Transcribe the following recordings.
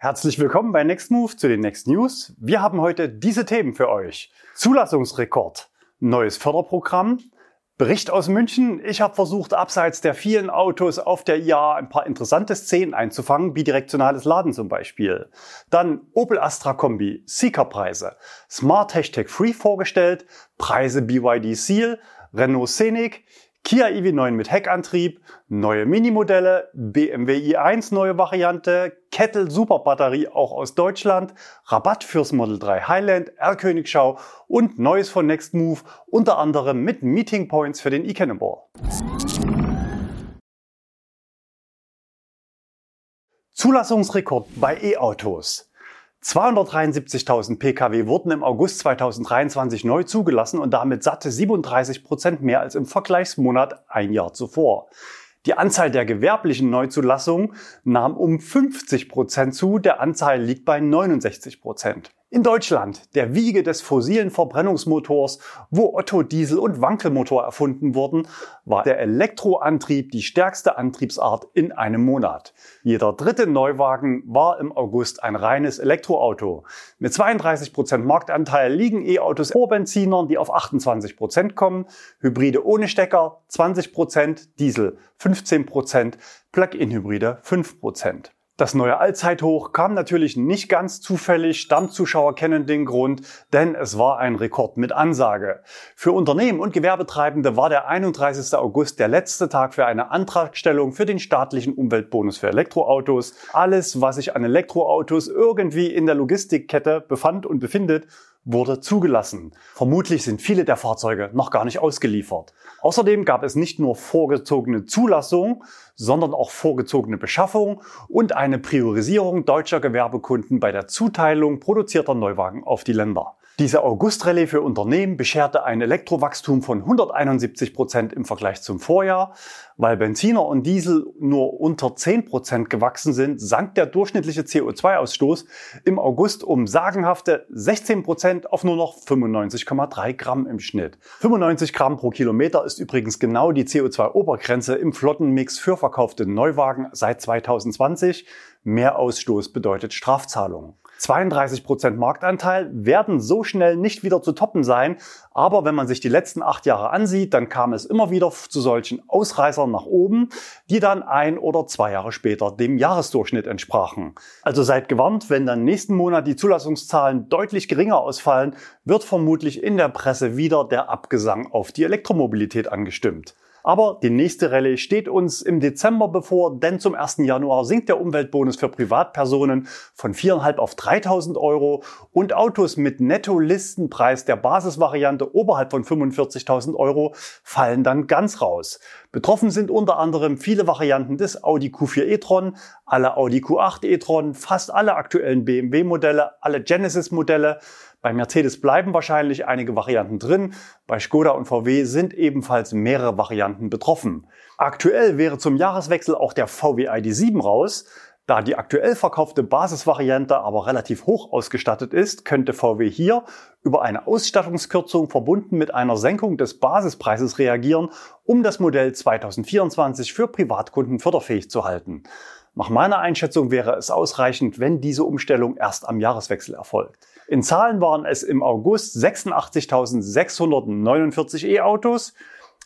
Herzlich willkommen bei Next Move zu den Next News. Wir haben heute diese Themen für euch. Zulassungsrekord, neues Förderprogramm, Bericht aus München. Ich habe versucht, abseits der vielen Autos auf der IA ein paar interessante Szenen einzufangen, bidirektionales Laden zum Beispiel. Dann Opel Astra Kombi, Seeker-Preise, Smart Hashtag Free vorgestellt, Preise BYD Seal, Renault Scenic, Kia EV9 mit Heckantrieb, neue Minimodelle, BMW i1 neue Variante, Kettle Superbatterie auch aus Deutschland, Rabatt fürs Model 3 Highland, R-Königschau und Neues von Next Move, unter anderem mit Meeting Points für den e-Cannonball. Zulassungsrekord bei E-Autos. 273.000 Pkw wurden im August 2023 neu zugelassen und damit satte 37 Prozent mehr als im Vergleichsmonat ein Jahr zuvor. Die Anzahl der gewerblichen Neuzulassungen nahm um 50 Prozent zu, der Anteil liegt bei 69 Prozent. In Deutschland, der Wiege des fossilen Verbrennungsmotors, wo Otto Diesel und Wankelmotor erfunden wurden, war der Elektroantrieb die stärkste Antriebsart in einem Monat. Jeder dritte Neuwagen war im August ein reines Elektroauto. Mit 32 Prozent Marktanteil liegen E-Autos vor Benzinern, die auf 28 Prozent kommen, Hybride ohne Stecker 20%, Prozent, Diesel 15%, Prozent, Plug-in-Hybride 5%. Prozent. Das neue Allzeithoch kam natürlich nicht ganz zufällig, Stammzuschauer kennen den Grund, denn es war ein Rekord mit Ansage. Für Unternehmen und Gewerbetreibende war der 31. August der letzte Tag für eine Antragstellung für den staatlichen Umweltbonus für Elektroautos. Alles, was sich an Elektroautos irgendwie in der Logistikkette befand und befindet, wurde zugelassen. Vermutlich sind viele der Fahrzeuge noch gar nicht ausgeliefert. Außerdem gab es nicht nur vorgezogene Zulassung, sondern auch vorgezogene Beschaffung und eine Priorisierung deutscher Gewerbekunden bei der Zuteilung produzierter Neuwagen auf die Länder. Diese August-Rallye für Unternehmen bescherte ein Elektrowachstum von 171 Prozent im Vergleich zum Vorjahr. Weil Benziner und Diesel nur unter 10 Prozent gewachsen sind, sank der durchschnittliche CO2-Ausstoß im August um sagenhafte 16 Prozent auf nur noch 95,3 Gramm im Schnitt. 95 Gramm pro Kilometer ist übrigens genau die CO2-Obergrenze im Flottenmix für verkaufte Neuwagen seit 2020. Mehr Ausstoß bedeutet Strafzahlungen. 32 Prozent Marktanteil werden so schnell nicht wieder zu toppen sein. Aber wenn man sich die letzten acht Jahre ansieht, dann kam es immer wieder zu solchen Ausreißern nach oben, die dann ein oder zwei Jahre später dem Jahresdurchschnitt entsprachen. Also seid gewarnt, wenn dann nächsten Monat die Zulassungszahlen deutlich geringer ausfallen, wird vermutlich in der Presse wieder der Abgesang auf die Elektromobilität angestimmt. Aber die nächste Rallye steht uns im Dezember bevor, denn zum 1. Januar sinkt der Umweltbonus für Privatpersonen von 4.500 auf 3.000 Euro und Autos mit Netto-Listenpreis der Basisvariante oberhalb von 45.000 Euro fallen dann ganz raus. Betroffen sind unter anderem viele Varianten des Audi Q4 e-tron, alle Audi Q8 e-tron, fast alle aktuellen BMW-Modelle, alle Genesis-Modelle, bei Mercedes bleiben wahrscheinlich einige Varianten drin. Bei Skoda und VW sind ebenfalls mehrere Varianten betroffen. Aktuell wäre zum Jahreswechsel auch der VW ID7 raus. Da die aktuell verkaufte Basisvariante aber relativ hoch ausgestattet ist, könnte VW hier über eine Ausstattungskürzung verbunden mit einer Senkung des Basispreises reagieren, um das Modell 2024 für Privatkunden förderfähig zu halten. Nach meiner Einschätzung wäre es ausreichend, wenn diese Umstellung erst am Jahreswechsel erfolgt. In Zahlen waren es im August 86.649 E-Autos.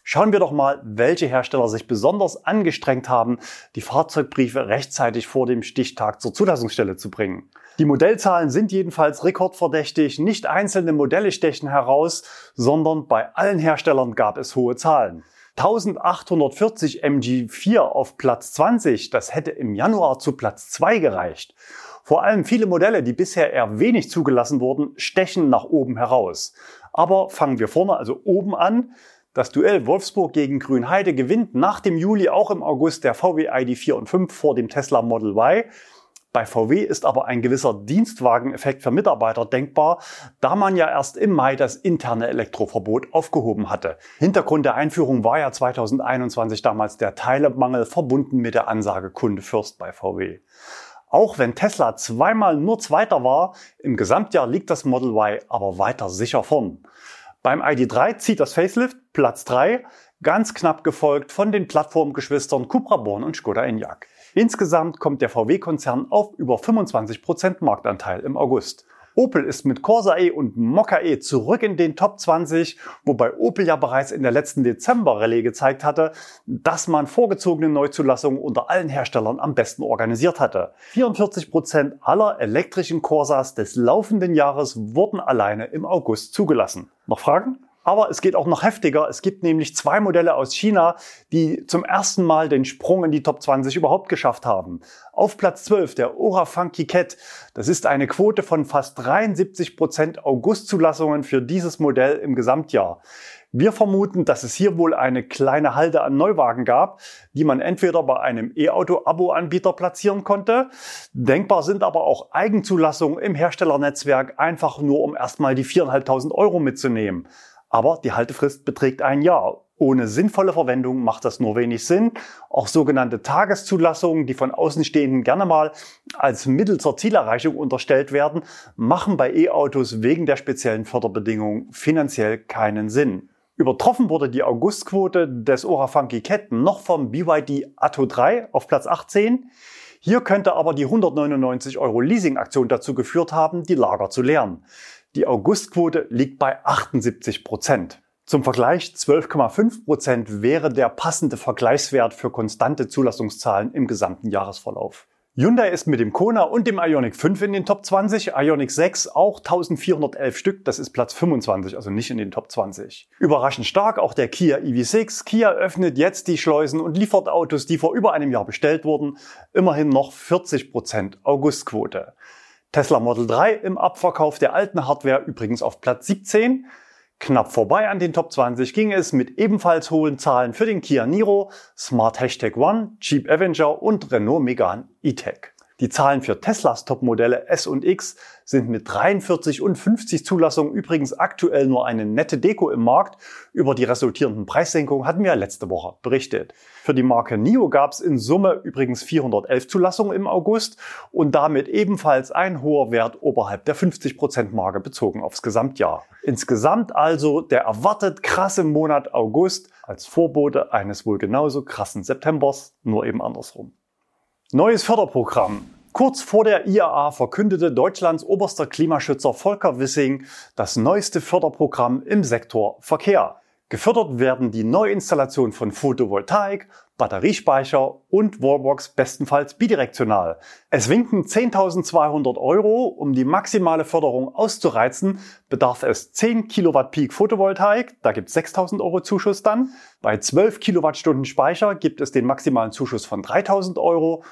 Schauen wir doch mal, welche Hersteller sich besonders angestrengt haben, die Fahrzeugbriefe rechtzeitig vor dem Stichtag zur Zulassungsstelle zu bringen. Die Modellzahlen sind jedenfalls rekordverdächtig. Nicht einzelne Modelle stechen heraus, sondern bei allen Herstellern gab es hohe Zahlen. 1840 MG4 auf Platz 20, das hätte im Januar zu Platz 2 gereicht. Vor allem viele Modelle, die bisher eher wenig zugelassen wurden, stechen nach oben heraus. Aber fangen wir vorne also oben an. Das Duell Wolfsburg gegen Grünheide gewinnt nach dem Juli auch im August der VW ID4 und 5 vor dem Tesla Model Y. Bei VW ist aber ein gewisser Dienstwageneffekt für Mitarbeiter denkbar, da man ja erst im Mai das interne Elektroverbot aufgehoben hatte. Hintergrund der Einführung war ja 2021 damals der Teilemangel verbunden mit der Ansage Kunde Fürst bei VW. Auch wenn Tesla zweimal nur Zweiter war, im Gesamtjahr liegt das Model Y aber weiter sicher vorn. Beim ID3 zieht das Facelift Platz 3, ganz knapp gefolgt von den Plattformgeschwistern Cupra Born und Skoda Enyaq. Insgesamt kommt der VW-Konzern auf über 25% Marktanteil im August. Opel ist mit Corsa E und Mokka E zurück in den Top 20, wobei Opel ja bereits in der letzten Dezember-Rallye gezeigt hatte, dass man vorgezogene Neuzulassungen unter allen Herstellern am besten organisiert hatte. 44 Prozent aller elektrischen Corsas des laufenden Jahres wurden alleine im August zugelassen. Noch Fragen? Aber es geht auch noch heftiger. Es gibt nämlich zwei Modelle aus China, die zum ersten Mal den Sprung in die Top 20 überhaupt geschafft haben. Auf Platz 12 der Ora Funky Cat. Das ist eine Quote von fast 73 Prozent Augustzulassungen für dieses Modell im Gesamtjahr. Wir vermuten, dass es hier wohl eine kleine Halde an Neuwagen gab, die man entweder bei einem E-Auto-Abo-Anbieter platzieren konnte. Denkbar sind aber auch Eigenzulassungen im Herstellernetzwerk, einfach nur um erstmal die 4.500 Euro mitzunehmen. Aber die Haltefrist beträgt ein Jahr. Ohne sinnvolle Verwendung macht das nur wenig Sinn. Auch sogenannte Tageszulassungen, die von Außenstehenden gerne mal als Mittel zur Zielerreichung unterstellt werden, machen bei E-Autos wegen der speziellen Förderbedingungen finanziell keinen Sinn. Übertroffen wurde die Augustquote des Ora Funky Cat noch vom BYD Atto 3 auf Platz 18. Hier könnte aber die 199 Euro Leasing-Aktion dazu geführt haben, die Lager zu leeren. Die Augustquote liegt bei 78 Prozent. Zum Vergleich 12,5 Prozent wäre der passende Vergleichswert für konstante Zulassungszahlen im gesamten Jahresverlauf. Hyundai ist mit dem Kona und dem Ioniq 5 in den Top 20, Ioniq 6 auch 1411 Stück, das ist Platz 25, also nicht in den Top 20. Überraschend stark auch der Kia EV6. Kia öffnet jetzt die Schleusen und liefert Autos, die vor über einem Jahr bestellt wurden, immerhin noch 40 Prozent Augustquote. Tesla Model 3 im Abverkauf der alten Hardware übrigens auf Platz 17. Knapp vorbei an den Top 20 ging es mit ebenfalls hohen Zahlen für den Kia Niro, Smart Hashtag One, Jeep Avenger und Renault Megane E-Tech. Die Zahlen für Teslas Topmodelle S und X sind mit 43 und 50 Zulassungen übrigens aktuell nur eine nette Deko im Markt. Über die resultierenden Preissenkungen hatten wir letzte Woche berichtet. Für die Marke NIO gab es in Summe übrigens 411 Zulassungen im August und damit ebenfalls ein hoher Wert oberhalb der 50%-Marke bezogen aufs Gesamtjahr. Insgesamt also der erwartet krasse Monat August als Vorbote eines wohl genauso krassen Septembers, nur eben andersrum. Neues Förderprogramm. Kurz vor der IAA verkündete Deutschlands oberster Klimaschützer Volker Wissing das neueste Förderprogramm im Sektor Verkehr. Gefördert werden die Neuinstallation von Photovoltaik, Batteriespeicher und Wallbox bestenfalls bidirektional. Es winken 10.200 Euro. Um die maximale Förderung auszureizen, bedarf es 10 Kilowatt Peak Photovoltaik. Da gibt es 6.000 Euro Zuschuss dann. Bei 12 Kilowattstunden Speicher gibt es den maximalen Zuschuss von 3.000 Euro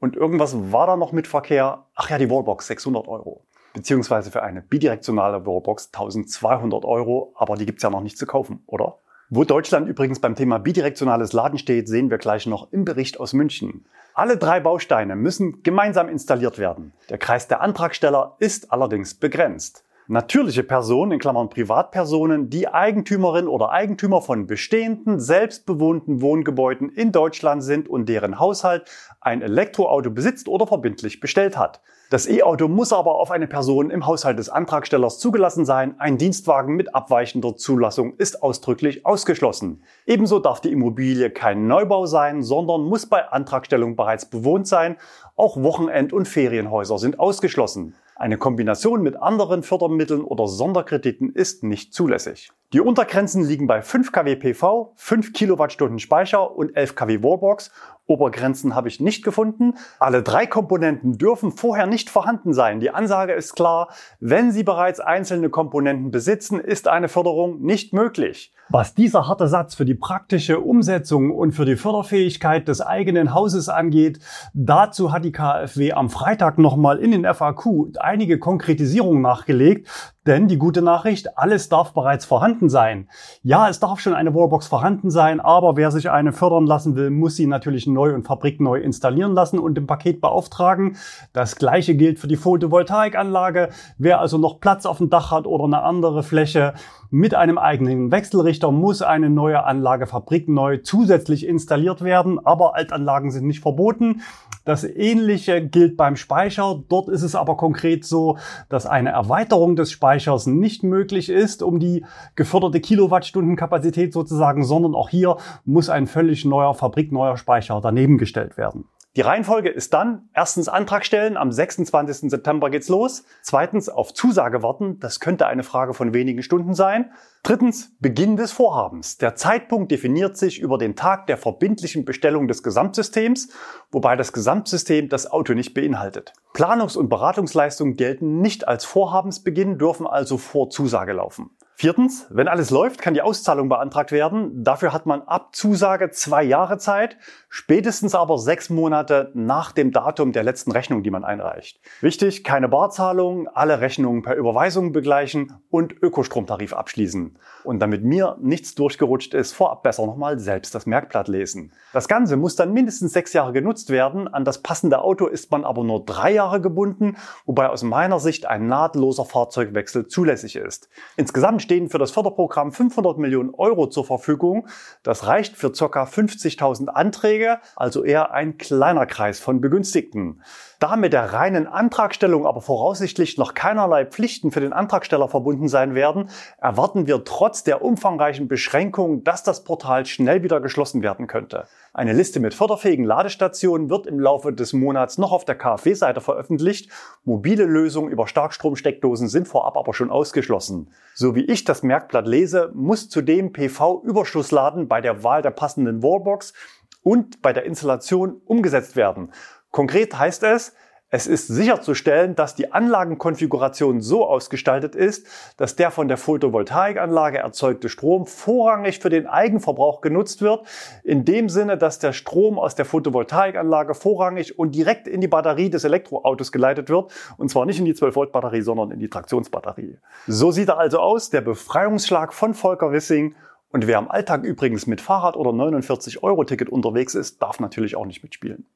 und irgendwas war da noch mit Verkehr. Ach ja, die Wallbox 600 Euro. Beziehungsweise für eine bidirektionale Wallbox 1200 Euro. Aber die gibt's ja noch nicht zu kaufen, oder? Wo Deutschland übrigens beim Thema bidirektionales Laden steht, sehen wir gleich noch im Bericht aus München. Alle drei Bausteine müssen gemeinsam installiert werden. Der Kreis der Antragsteller ist allerdings begrenzt. Natürliche Personen, in Klammern Privatpersonen, die Eigentümerin oder Eigentümer von bestehenden, selbstbewohnten Wohngebäuden in Deutschland sind und deren Haushalt ein Elektroauto besitzt oder verbindlich bestellt hat. Das E-Auto muss aber auf eine Person im Haushalt des Antragstellers zugelassen sein. Ein Dienstwagen mit abweichender Zulassung ist ausdrücklich ausgeschlossen. Ebenso darf die Immobilie kein Neubau sein, sondern muss bei Antragstellung bereits bewohnt sein. Auch Wochenend- und Ferienhäuser sind ausgeschlossen. Eine Kombination mit anderen Fördermitteln oder Sonderkrediten ist nicht zulässig. Die Untergrenzen liegen bei 5 kW PV, 5 Kilowattstunden Speicher und 11 kW Wallbox. Obergrenzen habe ich nicht gefunden. Alle drei Komponenten dürfen vorher nicht vorhanden sein. Die Ansage ist klar, wenn Sie bereits einzelne Komponenten besitzen, ist eine Förderung nicht möglich. Was dieser harte Satz für die praktische Umsetzung und für die Förderfähigkeit des eigenen Hauses angeht, dazu hat die KfW am Freitag nochmal in den FAQ einige Konkretisierungen nachgelegt. Denn die gute Nachricht, alles darf bereits vorhanden sein. Ja, es darf schon eine Wallbox vorhanden sein, aber wer sich eine fördern lassen will, muss sie natürlich neu und fabrikneu installieren lassen und im Paket beauftragen. Das gleiche gilt für die Photovoltaikanlage. Wer also noch Platz auf dem Dach hat oder eine andere Fläche, mit einem eigenen Wechselrichter muss eine neue Anlage fabrikneu zusätzlich installiert werden, aber Altanlagen sind nicht verboten. Das ähnliche gilt beim Speicher. Dort ist es aber konkret so, dass eine Erweiterung des Speichers nicht möglich ist, um die geförderte Kilowattstundenkapazität sozusagen, sondern auch hier muss ein völlig neuer, fabrikneuer Speicher daneben gestellt werden. Die Reihenfolge ist dann erstens Antrag stellen, am 26. September geht's los. Zweitens auf Zusage warten, das könnte eine Frage von wenigen Stunden sein. Drittens Beginn des Vorhabens. Der Zeitpunkt definiert sich über den Tag der verbindlichen Bestellung des Gesamtsystems, wobei das Gesamtsystem das Auto nicht beinhaltet. Planungs- und Beratungsleistungen gelten nicht als Vorhabensbeginn, dürfen also vor Zusage laufen. Viertens, wenn alles läuft, kann die Auszahlung beantragt werden. Dafür hat man ab Zusage zwei Jahre Zeit, spätestens aber sechs Monate nach dem Datum der letzten Rechnung, die man einreicht. Wichtig, keine Barzahlung, alle Rechnungen per Überweisung begleichen und Ökostromtarif abschließen. Und damit mir nichts durchgerutscht ist, vorab besser nochmal selbst das Merkblatt lesen. Das Ganze muss dann mindestens sechs Jahre genutzt werden. An das passende Auto ist man aber nur drei Jahre gebunden, wobei aus meiner Sicht ein nahtloser Fahrzeugwechsel zulässig ist. Insgesamt stehen für das Förderprogramm 500 Millionen Euro zur Verfügung. Das reicht für ca. 50.000 Anträge, also eher ein kleiner Kreis von Begünstigten. Da mit der reinen Antragstellung aber voraussichtlich noch keinerlei Pflichten für den Antragsteller verbunden sein werden, erwarten wir trotz der umfangreichen Beschränkungen, dass das Portal schnell wieder geschlossen werden könnte. Eine Liste mit förderfähigen Ladestationen wird im Laufe des Monats noch auf der KfW-Seite veröffentlicht. Mobile Lösungen über Starkstromsteckdosen sind vorab aber schon ausgeschlossen. So wie ich das Merkblatt lese, muss zudem PV-Überschussladen bei der Wahl der passenden Wallbox und bei der Installation umgesetzt werden. Konkret heißt es, es ist sicherzustellen, dass die Anlagenkonfiguration so ausgestaltet ist, dass der von der Photovoltaikanlage erzeugte Strom vorrangig für den Eigenverbrauch genutzt wird, in dem Sinne, dass der Strom aus der Photovoltaikanlage vorrangig und direkt in die Batterie des Elektroautos geleitet wird, und zwar nicht in die 12-Volt-Batterie, sondern in die Traktionsbatterie. So sieht er also aus, der Befreiungsschlag von Volker Wissing. Und wer im Alltag übrigens mit Fahrrad oder 49-Euro-Ticket unterwegs ist, darf natürlich auch nicht mitspielen.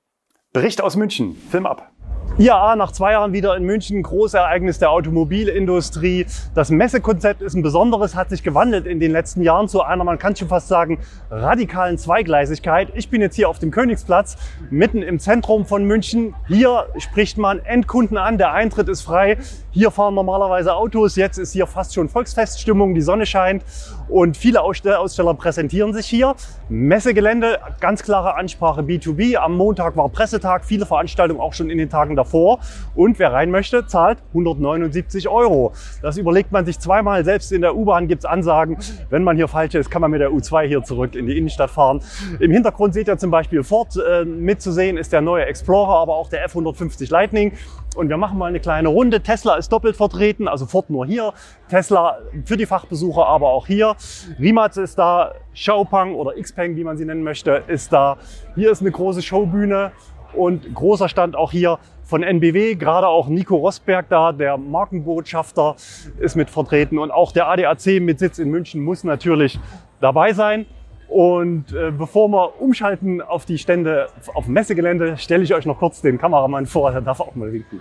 Bericht aus München. Film ab. IAA nach zwei Jahren wieder in München, Großereignis der Automobilindustrie. Das Messekonzept ist ein besonderes, hat sich gewandelt in den letzten Jahren zu einer, man kann schon fast sagen, radikalen Zweigleisigkeit. Ich bin jetzt hier auf dem Königsplatz, mitten im Zentrum von München. Hier spricht man Endkunden an, der Eintritt ist frei. Hier fahren normalerweise Autos, jetzt ist hier fast schon Volksfeststimmung, die Sonne scheint und viele Aussteller präsentieren sich hier. Messegelände, ganz klare Ansprache B2B. Am Montag war Pressetag, viele Veranstaltungen auch schon in den Tagen davor. Und wer rein möchte, zahlt 179 Euro. Das überlegt man sich zweimal. Selbst in der U-Bahn gibt's Ansagen. Wenn man hier falsch ist, kann man mit der U2 hier zurück in die Innenstadt fahren. Im Hintergrund seht ihr zum Beispiel Ford. Äh, mitzusehen ist der neue Explorer, aber auch der F150 Lightning. Und wir machen mal eine kleine Runde. Tesla ist doppelt vertreten, also Ford nur hier. Tesla für die Fachbesucher, aber auch hier. Rimac ist da, Xiaopeng oder Xpeng, wie man sie nennen möchte, ist da. Hier ist eine große Showbühne und großer Stand auch hier von NBW, gerade auch Nico Rosberg da, der Markenbotschafter, ist mit vertreten und auch der ADAC mit Sitz in München muss natürlich dabei sein. Und äh, bevor wir umschalten auf die Stände auf Messegelände, stelle ich euch noch kurz den Kameramann vor, der darf auch mal winken.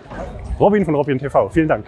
Robin von Robin TV, vielen Dank.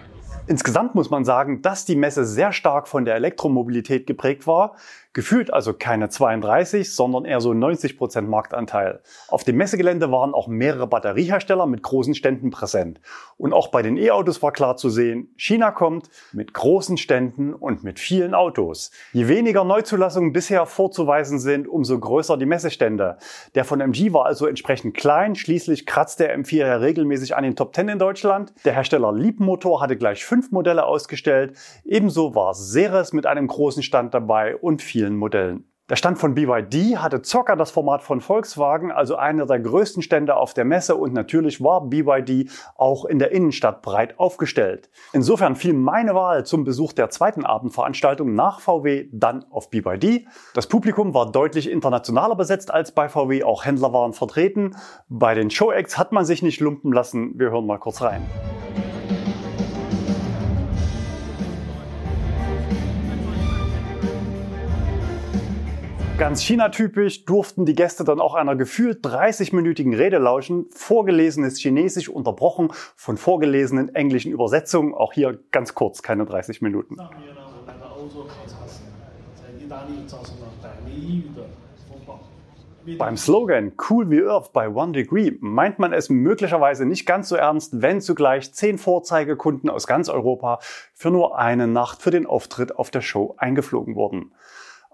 Insgesamt muss man sagen, dass die Messe sehr stark von der Elektromobilität geprägt war. Gefühlt also keine 32, sondern eher so 90 Prozent Marktanteil. Auf dem Messegelände waren auch mehrere Batteriehersteller mit großen Ständen präsent. Und auch bei den E-Autos war klar zu sehen, China kommt mit großen Ständen und mit vielen Autos. Je weniger Neuzulassungen bisher vorzuweisen sind, umso größer die Messestände. Der von MG war also entsprechend klein. Schließlich kratzt der M4 ja regelmäßig an den Top 10 in Deutschland. Der Hersteller Liebmotor hatte gleich fünf Modelle ausgestellt. Ebenso war Ceres mit einem großen Stand dabei und vielen vielen Modellen. Der Stand von BYD hatte Zocker das Format von Volkswagen, also einer der größten Stände auf der Messe und natürlich war BYD auch in der Innenstadt breit aufgestellt. Insofern fiel meine Wahl zum Besuch der zweiten Abendveranstaltung nach VW dann auf BYD. Das Publikum war deutlich internationaler besetzt als bei VW, auch Händler waren vertreten. Bei den Show-Acts hat man sich nicht lumpen lassen. Wir hören mal kurz rein. Ganz China-typisch durften die Gäste dann auch einer gefühlt 30-minütigen Rede lauschen, vorgelesenes Chinesisch unterbrochen von vorgelesenen englischen Übersetzungen. Auch hier ganz kurz, keine 30 Minuten. Beim Slogan Cool wie Earth by One Degree meint man es möglicherweise nicht ganz so ernst, wenn zugleich zehn Vorzeigekunden aus ganz Europa für nur eine Nacht für den Auftritt auf der Show eingeflogen wurden.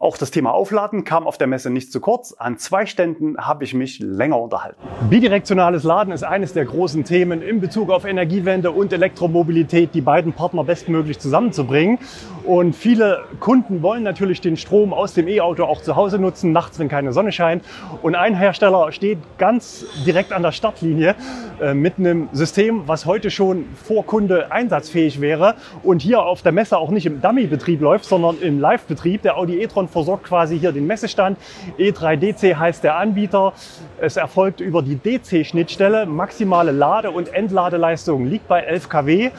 Auch das Thema Aufladen kam auf der Messe nicht zu kurz. An zwei Ständen habe ich mich länger unterhalten. Bidirektionales Laden ist eines der großen Themen in Bezug auf Energiewende und Elektromobilität, die beiden Partner bestmöglich zusammenzubringen. Und viele Kunden wollen natürlich den Strom aus dem E-Auto auch zu Hause nutzen, nachts, wenn keine Sonne scheint. Und ein Hersteller steht ganz direkt an der Startlinie äh, mit einem System, was heute schon vor Kunde einsatzfähig wäre und hier auf der Messe auch nicht im Dummy-Betrieb läuft, sondern im Live-Betrieb. Der Audi e-tron versorgt quasi hier den Messestand. E3DC heißt der Anbieter. Es erfolgt über die DC-Schnittstelle. Maximale Lade- und Entladeleistung liegt bei 11 kW.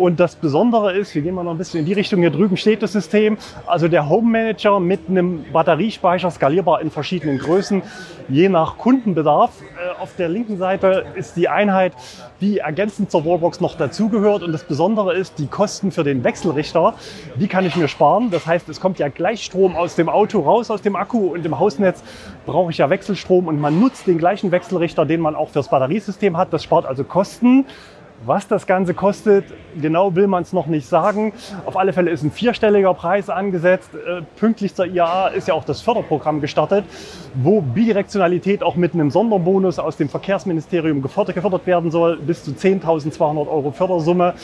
Und das Besondere ist, wir gehen mal noch ein bisschen in die Richtung, hier drüben steht das System, also der Home Manager mit einem Batteriespeicher, skalierbar in verschiedenen Größen, je nach Kundenbedarf. Äh, auf der linken Seite ist die Einheit, die ergänzend zur Wallbox noch dazugehört. Und das Besondere ist, die Kosten für den Wechselrichter, die kann ich mir sparen. Das heißt, es kommt ja Gleichstrom aus dem Auto raus, aus dem Akku und im Hausnetz brauche ich ja Wechselstrom und man nutzt den gleichen Wechselrichter, den man auch fürs Batteriesystem hat. Das spart also Kosten. Was das Ganze kostet, genau will man es noch nicht sagen. Auf alle Fälle ist ein vierstelliger Preis angesetzt. Äh, pünktlich zur IAA ist ja auch das Förderprogramm gestartet, wo Bidirektionalität auch mit einem Sonderbonus aus dem Verkehrsministerium gefördert, gefördert werden soll, bis zu 10.200 Euro Fördersumme.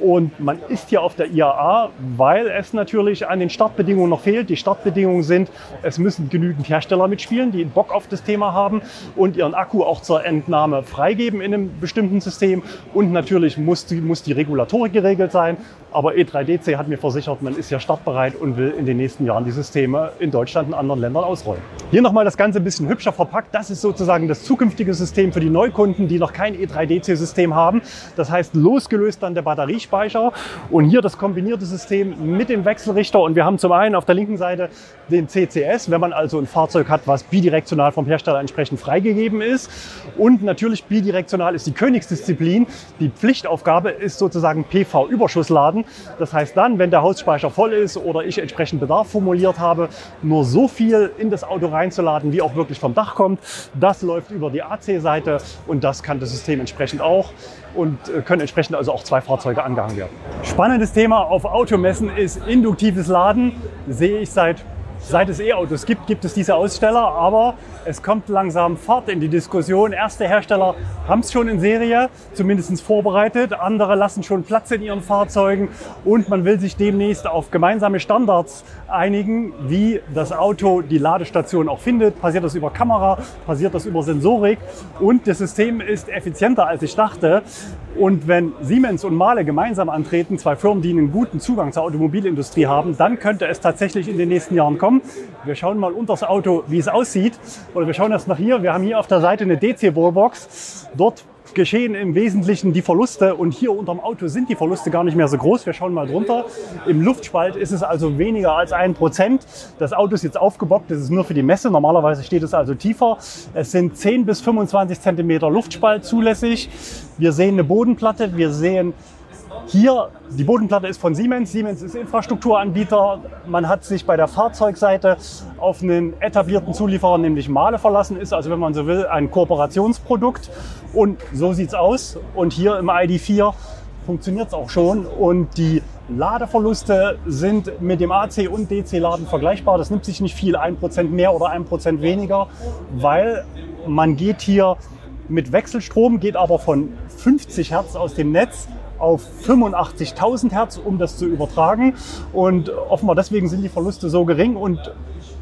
Und man ist hier auf der IAA, weil es natürlich an den Startbedingungen noch fehlt. Die Startbedingungen sind, es müssen genügend Hersteller mitspielen, die Bock auf das Thema haben und ihren Akku auch zur Entnahme freigeben in einem bestimmten System. Und natürlich muss die, muss die Regulatorik geregelt sein. Aber E3DC hat mir versichert, man ist ja startbereit und will in den nächsten Jahren die Systeme in Deutschland und anderen Ländern ausrollen. Hier nochmal das Ganze ein bisschen hübscher verpackt. Das ist sozusagen das zukünftige System für die Neukunden, die noch kein E3DC-System haben. Das heißt, losgelöst dann der Batteriespeicher und hier das kombinierte System mit dem Wechselrichter. Und wir haben zum einen auf der linken Seite den CCS, wenn man also ein Fahrzeug hat, was bidirektional vom Hersteller entsprechend freigegeben ist. Und natürlich bidirektional ist die Königsdisziplin. Die Pflichtaufgabe ist sozusagen PV-Überschussladen. Das heißt dann, wenn der Hausspeicher voll ist oder ich entsprechend Bedarf formuliert habe, nur so viel in das Auto reinzuladen, wie auch wirklich vom Dach kommt. Das läuft über die AC-Seite und das kann das System entsprechend auch und äh, können entsprechend also auch zwei Fahrzeuge angehangen werden. Spannendes Thema auf Automessen ist induktives Laden. Sehe ich seit Seit es E-Autos gibt, gibt es diese Aussteller, aber es kommt langsam Fahrt in die Diskussion. Erste Hersteller haben es schon in Serie, zumindest vorbereitet. Andere lassen schon Platz in ihren Fahrzeugen und man will sich demnächst auf gemeinsame Standards einigen, wie das Auto die Ladestation auch findet. Passiert das über Kamera, passiert das über Sensorik und das System ist effizienter als ich dachte. Und wenn Siemens und Mahle gemeinsam antreten, zwei Firmen, die einen guten Zugang zur Automobilindustrie haben, dann könnte es tatsächlich in den nächsten Jahren kommen. Wir schauen mal unter das Auto, wie es aussieht. Oder wir schauen erst nach hier. Wir haben hier auf der Seite eine DC-Wallbox. Dort geschehen im Wesentlichen die Verluste und hier unterm Auto sind die Verluste gar nicht mehr so groß. Wir schauen mal drunter. Im Luftspalt ist es also weniger als ein Prozent. Das Auto ist jetzt aufgebockt, das ist nur für die Messe. Normalerweise steht es also tiefer. Es sind 10 bis 25 Zentimeter Luftspalt zulässig. Wir sehen eine Bodenplatte, wir sehen hier, die Bodenplatte ist von Siemens. Siemens ist Infrastrukturanbieter. Man hat sich bei der Fahrzeugseite auf einen etablierten Zulieferer, nämlich Mahle, verlassen. Ist also, wenn man so will, ein Kooperationsprodukt. Und so sieht es aus. Und hier im ID4 funktioniert es auch schon. Und die Ladeverluste sind mit dem AC- und DC-Laden vergleichbar. Das nimmt sich nicht viel, ein Prozent mehr oder ein Prozent weniger, weil man geht hier mit Wechselstrom, geht aber von 50 Hertz aus dem Netz auf 85.000 Hertz, um das zu übertragen. Und offenbar deswegen sind die Verluste so gering und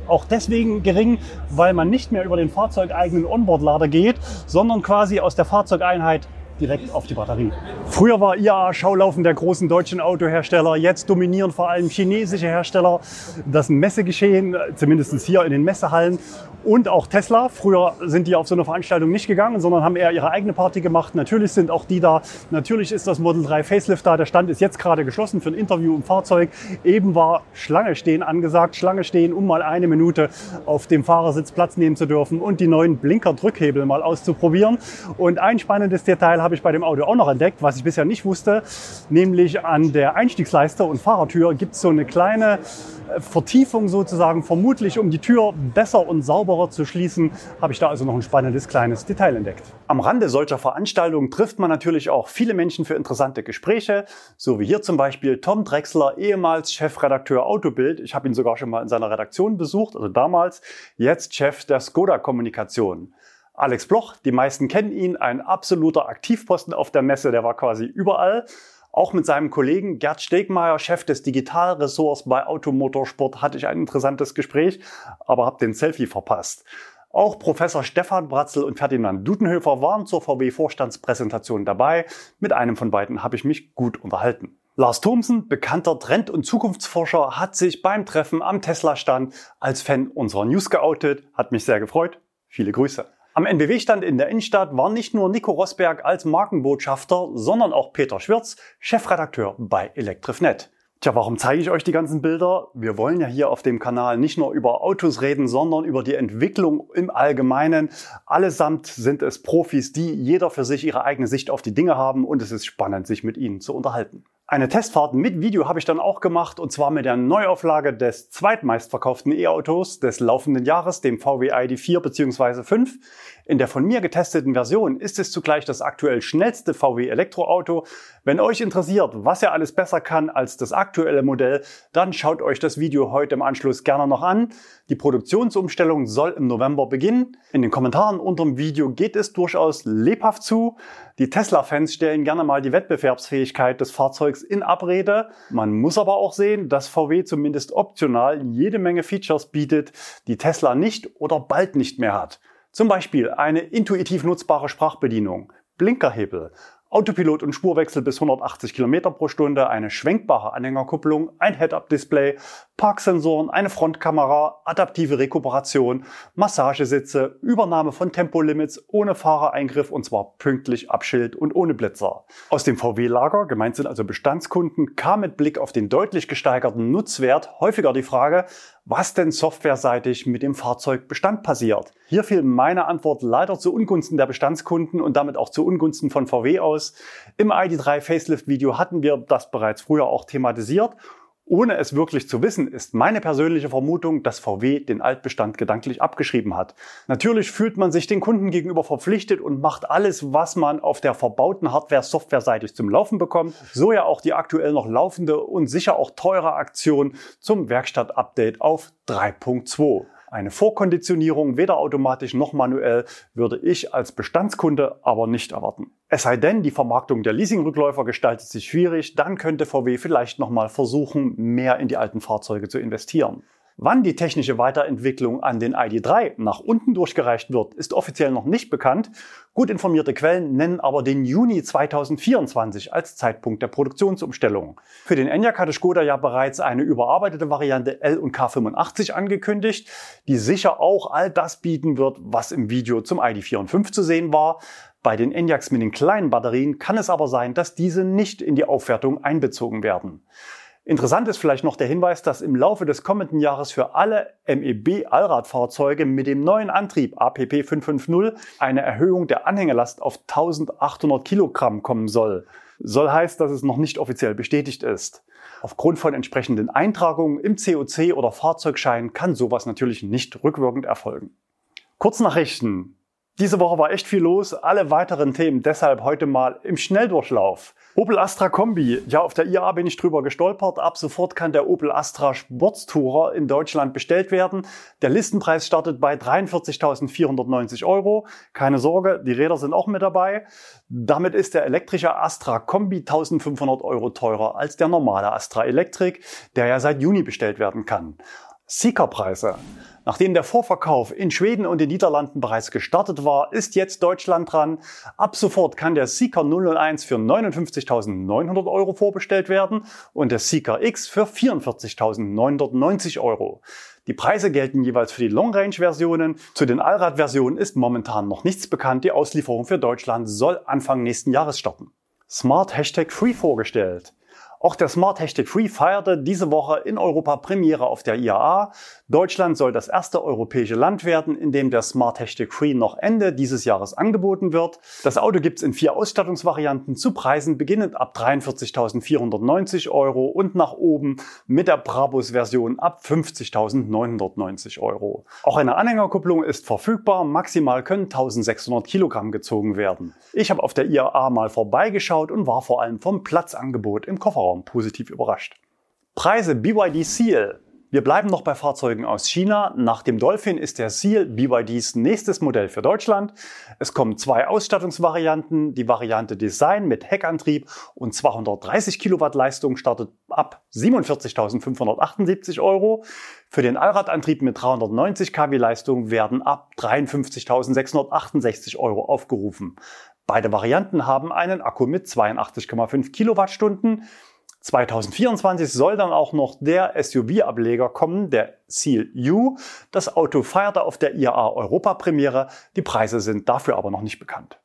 auch deswegen gering, weil man nicht mehr über den fahrzeugeigenen Onboard-Lader geht, sondern quasi aus der Fahrzeugeinheit direkt auf die Batterie. Früher war IAA Schaulaufen der großen deutschen Autohersteller. Jetzt dominieren vor allem chinesische Hersteller das Messegeschehen, zumindest hier in den Messehallen. Und auch Tesla. Früher sind die auf so eine Veranstaltung nicht gegangen, sondern haben eher ihre eigene Party gemacht. Natürlich sind auch die da. Natürlich ist das Model 3 Facelift da. Der Stand ist jetzt gerade geschlossen für ein Interview im Fahrzeug. Eben war Schlange stehen angesagt. Schlange stehen, um mal eine Minute auf dem Fahrersitz Platz nehmen zu dürfen und die neuen Blinker-Drückhebel mal auszuprobieren. Und ein spannendes Detail habe ich bei dem Auto auch noch entdeckt, was ich bisher nicht wusste. Nämlich an der Einstiegsleiste und Fahrertür gibt es so eine kleine äh, Vertiefung sozusagen, vermutlich um die Tür besser und sauberer zu schließen, habe ich da also noch ein spannendes kleines Detail entdeckt. Am Rande solcher Veranstaltungen trifft man natürlich auch viele Menschen für interessante Gespräche, so wie hier zum Beispiel Tom Drexler, ehemals Chefredakteur Autobild. Ich habe ihn sogar schon mal in seiner Redaktion besucht, also damals, jetzt Chef der Skoda Kommunikation. Alex Bloch, die meisten kennen ihn, ein absoluter Aktivposten auf der Messe, der war quasi überall. Auch mit seinem Kollegen Gerd Stegmeier, Chef des Digitalressorts bei Automotorsport, hatte ich ein interessantes Gespräch, aber habe den Selfie verpasst. Auch Professor Stefan Bratzel und Ferdinand Dudenhöfer waren zur VW-Vorstandspräsentation dabei. Mit einem von beiden habe ich mich gut unterhalten. Lars Thomsen, bekannter Trend- und Zukunftsforscher, hat sich beim Treffen am Tesla-Stand als Fan unserer News geoutet. Hat mich sehr gefreut. Viele Grüße. Am NBW-Stand in der Innenstadt war nicht nur Nico Rosberg als Markenbotschafter, sondern auch Peter Schwirz, Chefredakteur bei Elektrifnet. Tja, warum zeige ich euch die ganzen Bilder? Wir wollen ja hier auf dem Kanal nicht nur über Autos reden, sondern über die Entwicklung im Allgemeinen. Allesamt sind es Profis, die jeder für sich ihre eigene Sicht auf die Dinge haben und es ist spannend, sich mit ihnen zu unterhalten. Eine Testfahrt mit Video habe ich dann auch gemacht und zwar mit der Neuauflage des zweitmeistverkauften E-Autos des laufenden Jahres, dem VW ID4 bzw. 5. In der von mir getesteten Version ist es zugleich das aktuell schnellste VW Elektroauto. Wenn euch interessiert, was er alles besser kann als das aktuelle Modell, dann schaut euch das Video heute im Anschluss gerne noch an. Die Produktionsumstellung soll im November beginnen. In den Kommentaren unter dem Video geht es durchaus lebhaft zu. Die Tesla-Fans stellen gerne mal die Wettbewerbsfähigkeit des Fahrzeugs in Abrede. Man muss aber auch sehen, dass VW zumindest optional jede Menge Features bietet, die Tesla nicht oder bald nicht mehr hat. Zum Beispiel eine intuitiv nutzbare Sprachbedienung, Blinkerhebel, Autopilot und Spurwechsel bis 180 km pro Stunde, eine schwenkbare Anhängerkupplung, ein Head-Up-Display, Parksensoren, eine Frontkamera, adaptive Rekuperation, Massagesitze, Übernahme von Tempolimits ohne Fahrereingriff und zwar pünktlich ab Schild und ohne Blitzer. Aus dem VW-Lager, gemeint sind also Bestandskunden, kam mit Blick auf den deutlich gesteigerten Nutzwert häufiger die Frage, was denn softwareseitig mit dem Fahrzeugbestand passiert. Hier fiel meine Antwort leider zu Ungunsten der Bestandskunden und damit auch zu Ungunsten von VW aus. Im ID3 Facelift Video hatten wir das bereits früher auch thematisiert ohne es wirklich zu wissen, ist meine persönliche Vermutung, dass VW den Altbestand gedanklich abgeschrieben hat. Natürlich fühlt man sich den Kunden gegenüber verpflichtet und macht alles, was man auf der verbauten Hardware softwareseitig zum Laufen bekommt. So ja auch die aktuell noch laufende und sicher auch teure Aktion zum Werkstatt-Update auf 3.2. Eine Vorkonditionierung, weder automatisch noch manuell, würde ich als Bestandskunde aber nicht erwarten. Es sei denn, die Vermarktung der Leasingrückläufer gestaltet sich schwierig, dann könnte VW vielleicht nochmal versuchen, mehr in die alten Fahrzeuge zu investieren. Wann die technische Weiterentwicklung an den ID3 nach unten durchgereicht wird, ist offiziell noch nicht bekannt. Gut informierte Quellen nennen aber den Juni 2024 als Zeitpunkt der Produktionsumstellung. Für den Enyaq hatte Skoda ja bereits eine überarbeitete Variante L und K85 angekündigt, die sicher auch all das bieten wird, was im Video zum ID4 und 5 zu sehen war. Bei den Enyaqs mit den kleinen Batterien kann es aber sein, dass diese nicht in die Aufwertung einbezogen werden. Interessant ist vielleicht noch der Hinweis, dass im Laufe des kommenden Jahres für alle MEB-Allradfahrzeuge mit dem neuen Antrieb APP 550 eine Erhöhung der Anhängelast auf 1800 Kilogramm kommen soll. Soll heißt, dass es noch nicht offiziell bestätigt ist. Aufgrund von entsprechenden Eintragungen im COC oder Fahrzeugschein kann sowas natürlich nicht rückwirkend erfolgen. Kurznachrichten. Diese Woche war echt viel los. Alle weiteren Themen deshalb heute mal im Schnelldurchlauf. Opel Astra Kombi. Ja, auf der IAA bin ich drüber gestolpert. Ab sofort kann der Opel Astra Sportstourer in Deutschland bestellt werden. Der Listenpreis startet bei 43.490 Euro. Keine Sorge, die Räder sind auch mit dabei. Damit ist der elektrische Astra Kombi 1500 Euro teurer als der normale Astra Elektrik, der ja seit Juni bestellt werden kann. Seeker-Preise. Nachdem der Vorverkauf in Schweden und den Niederlanden bereits gestartet war, ist jetzt Deutschland dran. Ab sofort kann der Seeker 001 für 59.900 Euro vorbestellt werden und der Seeker X für 44.990 Euro. Die Preise gelten jeweils für die Long-Range-Versionen. Zu den Allrad-Versionen ist momentan noch nichts bekannt. Die Auslieferung für Deutschland soll Anfang nächsten Jahres starten. Smart Hashtag Free vorgestellt. Auch der Smart Hashtag Free feierte diese Woche in Europa Premiere auf der IAA. Deutschland soll das erste europäische Land werden, in dem der Smart Hashtag Free noch Ende dieses Jahres angeboten wird. Das Auto gibt's in vier Ausstattungsvarianten zu Preisen beginnend ab 43.490 Euro und nach oben mit der Brabus-Version ab 50.990 Euro. Auch eine Anhängerkupplung ist verfügbar. Maximal können 1600 Kilogramm gezogen werden. Ich habe auf der IAA mal vorbeigeschaut und war vor allem vom Platzangebot im Kofferraum Kofferraum positiv überrascht. Preise BYD Seal. Wir bleiben noch bei Fahrzeugen aus China. Nach dem Dolphin ist der Seal BYDs nächstes Modell für Deutschland. Es kommen zwei Ausstattungsvarianten. Die Variante Design mit Heckantrieb und 230 Kilowatt Leistung startet ab 47.578 Euro. Für den Allradantrieb mit 390 kW Leistung werden ab 53.668 Euro aufgerufen. Beide Varianten haben einen Akku mit 82,5 Kilowattstunden. 2024 soll dann auch noch der SUV-Ableger kommen, der Seal U. Das Auto feierte auf der IAA Europa Premiere. Die Preise sind dafür aber noch nicht bekannt.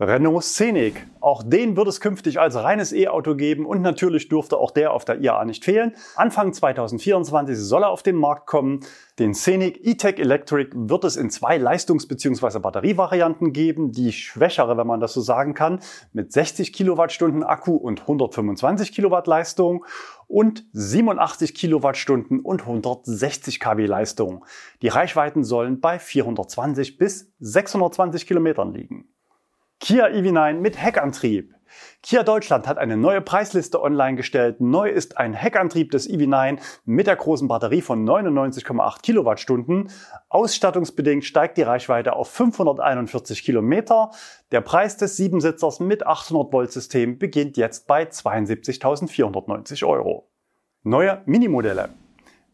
Renault Scenic. Auch den wird es künftig als reines E-Auto geben und natürlich dürfte auch der auf der IAA nicht fehlen. Anfang 2024 soll er auf den Markt kommen. Den Scenic E-Tech Electric wird es in zwei Leistungs- bzw. Batterievarianten geben. Die schwächere, wenn man das so sagen kann, mit 60 Kilowattstunden Akku und 125 Kilowatt Leistung und 87 Kilowattstunden und 160 kW Leistung. Die Reichweiten sollen bei 420 bis 620 Kilometern liegen. Kia EV9 mit Heckantrieb. Kia Deutschland hat eine neue Preisliste online gestellt. Neu ist ein Heckantrieb des EV9 mit der großen Batterie von 99,8 Kilowattstunden. Ausstattungsbedingt steigt die Reichweite auf 541 Kilometer. Der Preis des Siebensitzers mit 800 Volt System beginnt jetzt bei 72.490 Euro. Neue Minimodelle.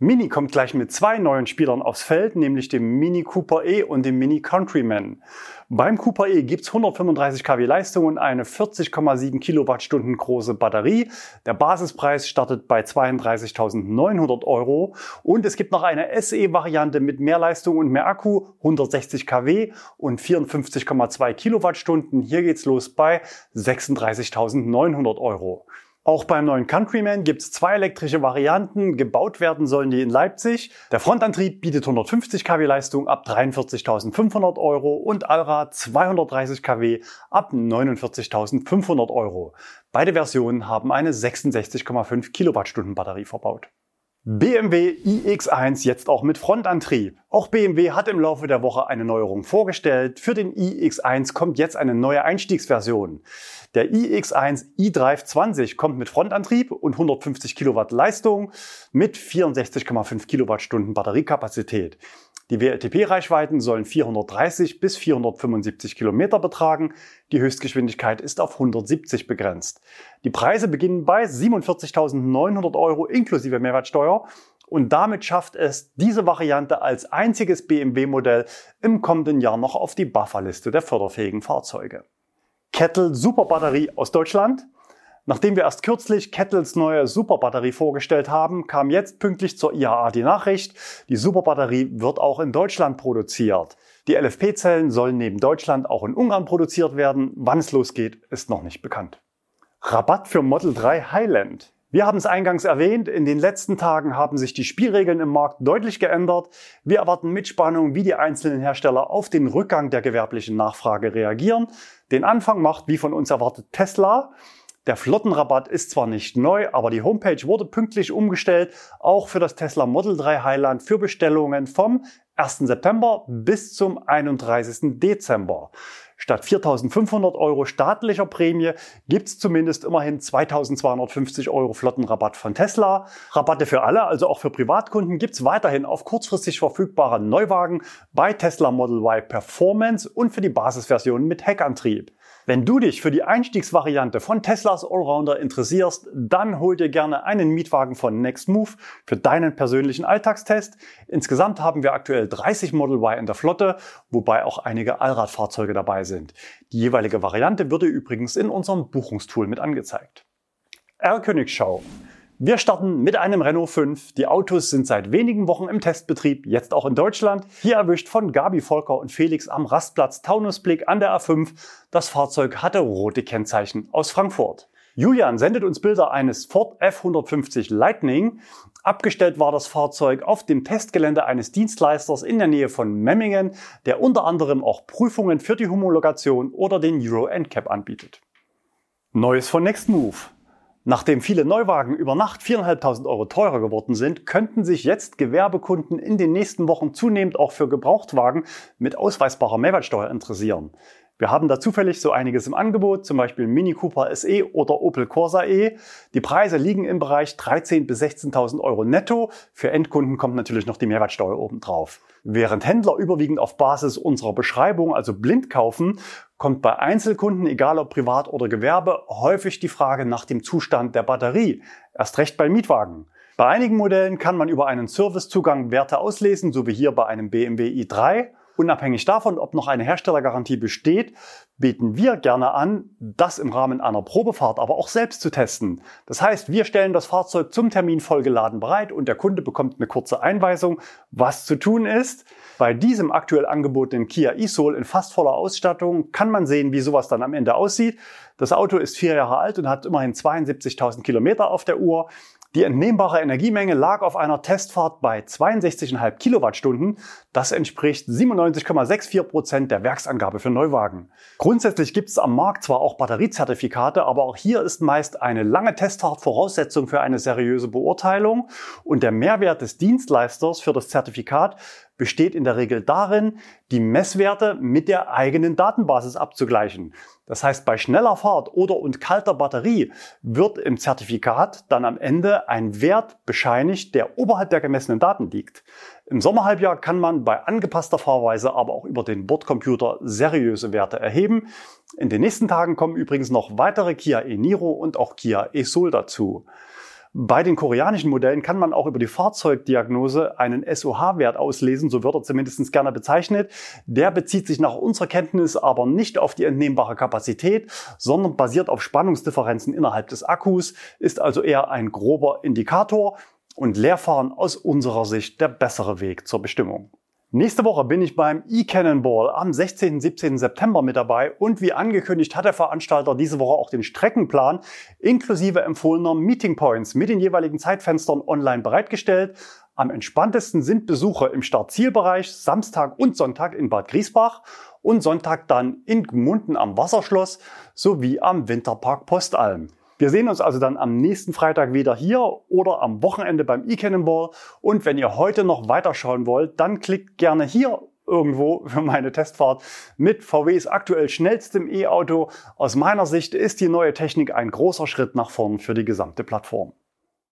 Mini kommt gleich mit zwei neuen Spielern aufs Feld, nämlich dem Mini Cooper E und dem Mini Countryman. Beim Cooper E gibt's 135 kW Leistung und eine 40,7 Kilowattstunden große Batterie. Der Basispreis startet bei 32.900 Euro und es gibt noch eine SE-Variante mit mehr Leistung und mehr Akku, 160 kW und 54,2 Kilowattstunden. Hier geht's los bei 36.900 Euro. Auch beim neuen Countryman gibt es zwei elektrische Varianten. Gebaut werden sollen die in Leipzig. Der Frontantrieb bietet 150 kW Leistung ab 43.500 Euro und Allrad 230 kW ab 49.500 Euro. Beide Versionen haben eine 66,5 Kilowattstunden Batterie verbaut. BMW iX1 jetzt auch mit Frontantrieb. Auch BMW hat im Laufe der Woche eine Neuerung vorgestellt. Für den iX1 kommt jetzt eine neue Einstiegsversion. Der iX1 eDrive 20 kommt mit Frontantrieb und 150 Kilowatt Leistung mit 64,5 Kilowattstunden Batteriekapazität. Die WLTP-Reichweiten sollen 430 bis 475 Kilometer betragen. Die Höchstgeschwindigkeit ist auf 170 begrenzt. Die Preise beginnen bei 47.900 Euro inklusive Mehrwertsteuer. Und damit schafft es diese Variante als einziges BMW-Modell im kommenden Jahr noch auf die Bufferliste der förderfähigen Fahrzeuge. Kettle Superbatterie aus Deutschland Nachdem wir erst kürzlich Kettles neue Superbatterie vorgestellt haben, kam jetzt pünktlich zur IAA die Nachricht, die Superbatterie wird auch in Deutschland produziert. Die LFP-Zellen sollen neben Deutschland auch in Ungarn produziert werden. Wann es losgeht, ist noch nicht bekannt. Rabatt für Model 3 Highland. Wir haben es eingangs erwähnt, in den letzten Tagen haben sich die Spielregeln im Markt deutlich geändert. Wir erwarten mit Spannung, wie die einzelnen Hersteller auf den Rückgang der gewerblichen Nachfrage reagieren. Den Anfang macht, wie von uns erwartet, Tesla. Der Flottenrabatt ist zwar nicht neu, aber die Homepage wurde pünktlich umgestellt, auch für das Tesla Model 3 Highland für Bestellungen vom 1. September bis zum 31. Dezember. Statt 4.500 Euro staatlicher Prämie gibt's zumindest immerhin 2.250 Euro Flottenrabatt von Tesla. Rabatte für alle, also auch für Privatkunden, gibt's weiterhin auf kurzfristig verfügbare Neuwagen bei Tesla Model Y Performance und für die Basisversion mit Heckantrieb. Wenn du dich für die Einstiegsvariante von Teslas Allrounder interessierst, dann hol dir gerne einen Mietwagen von Nextmove für deinen persönlichen Alltagstest. Insgesamt haben wir aktuell 30 Model Y in der Flotte, wobei auch einige Allradfahrzeuge dabei sind. Die jeweilige Variante würde übrigens in unserem Buchungstool mit angezeigt. R-Königschau. Wir starten mit einem Renault 5. Die Autos sind seit wenigen Wochen im Testbetrieb, jetzt auch in Deutschland. Hier erwischt von Gabi Volker und Felix am Rastplatz Taunusblick an der A5. Das Fahrzeug hatte rote Kennzeichen aus Frankfurt. Julian sendet uns Bilder eines Ford F150 Lightning. Abgestellt war das Fahrzeug auf dem Testgelände eines Dienstleisters in der Nähe von Memmingen, der unter anderem auch Prüfungen für die Homologation oder den Euro NCAP anbietet. Neues von Nextmove. Nachdem viele Neuwagen über Nacht 4.500 Euro teurer geworden sind, könnten sich jetzt Gewerbekunden in den nächsten Wochen zunehmend auch für Gebrauchtwagen mit ausweisbarer Mehrwertsteuer interessieren. Wir haben da zufällig so einiges im Angebot, zum Beispiel Mini Cooper SE oder Opel Corsa E. Die Preise liegen im Bereich 13.000 bis 16.000 Euro netto. Für Endkunden kommt natürlich noch die Mehrwertsteuer obendrauf. Während Händler überwiegend auf Basis unserer Beschreibung, also blind kaufen, kommt bei Einzelkunden, egal ob privat oder Gewerbe, häufig die Frage nach dem Zustand der Batterie. Erst recht bei Mietwagen. Bei einigen Modellen kann man über einen Servicezugang Werte auslesen, so wie hier bei einem BMW i3. Unabhängig davon, ob noch eine Herstellergarantie besteht, bieten wir gerne an, das im Rahmen einer Probefahrt aber auch selbst zu testen. Das heißt, wir stellen das Fahrzeug zum Termin vollgeladen bereit und der Kunde bekommt eine kurze Einweisung, was zu tun ist. Bei diesem aktuell angebotenen Kia e-Soul in fast voller Ausstattung kann man sehen, wie sowas dann am Ende aussieht. Das Auto ist vier Jahre alt und hat immerhin 72.000 Kilometer auf der Uhr. Die entnehmbare Energiemenge lag auf einer Testfahrt bei 62,5 Kilowattstunden. Das entspricht 97,64 Prozent der Werksangabe für Neuwagen. Grundsätzlich gibt es am Markt zwar auch Batteriezertifikate, aber auch hier ist meist eine lange Testfahrt Voraussetzung für eine seriöse Beurteilung und der Mehrwert des Dienstleisters für das Zertifikat besteht in der Regel darin, die Messwerte mit der eigenen Datenbasis abzugleichen. Das heißt, bei schneller Fahrt oder und kalter Batterie wird im Zertifikat dann am Ende ein Wert bescheinigt, der oberhalb der gemessenen Daten liegt. Im Sommerhalbjahr kann man bei angepasster Fahrweise aber auch über den Bordcomputer seriöse Werte erheben. In den nächsten Tagen kommen übrigens noch weitere Kia e-Niro und auch Kia e-Soul dazu. Bei den koreanischen Modellen kann man auch über die Fahrzeugdiagnose einen SOH-Wert auslesen, so wird er zumindest gerne bezeichnet. Der bezieht sich nach unserer Kenntnis aber nicht auf die entnehmbare Kapazität, sondern basiert auf Spannungsdifferenzen innerhalb des Akkus, ist also eher ein grober Indikator und Leerfahren aus unserer Sicht der bessere Weg zur Bestimmung. Nächste Woche bin ich beim e-Cannonball am 16. 17. September mit dabei und wie angekündigt hat der Veranstalter diese Woche auch den Streckenplan inklusive empfohlener Meeting Points mit den jeweiligen Zeitfenstern online bereitgestellt. Am entspanntesten sind Besuche im Start-Zielbereich Samstag und Sonntag in Bad Griesbach und Sonntag dann in Gmunden am Wasserschloss sowie am Winterpark Postalm. Wir sehen uns also dann am nächsten Freitag wieder hier oder am Wochenende beim eCannonball. Und wenn ihr heute noch weiterschauen wollt, dann klickt gerne hier irgendwo für meine Testfahrt mit VWs aktuell schnellstem E-Auto. Aus meiner Sicht ist die neue Technik ein großer Schritt nach vorn für die gesamte Plattform.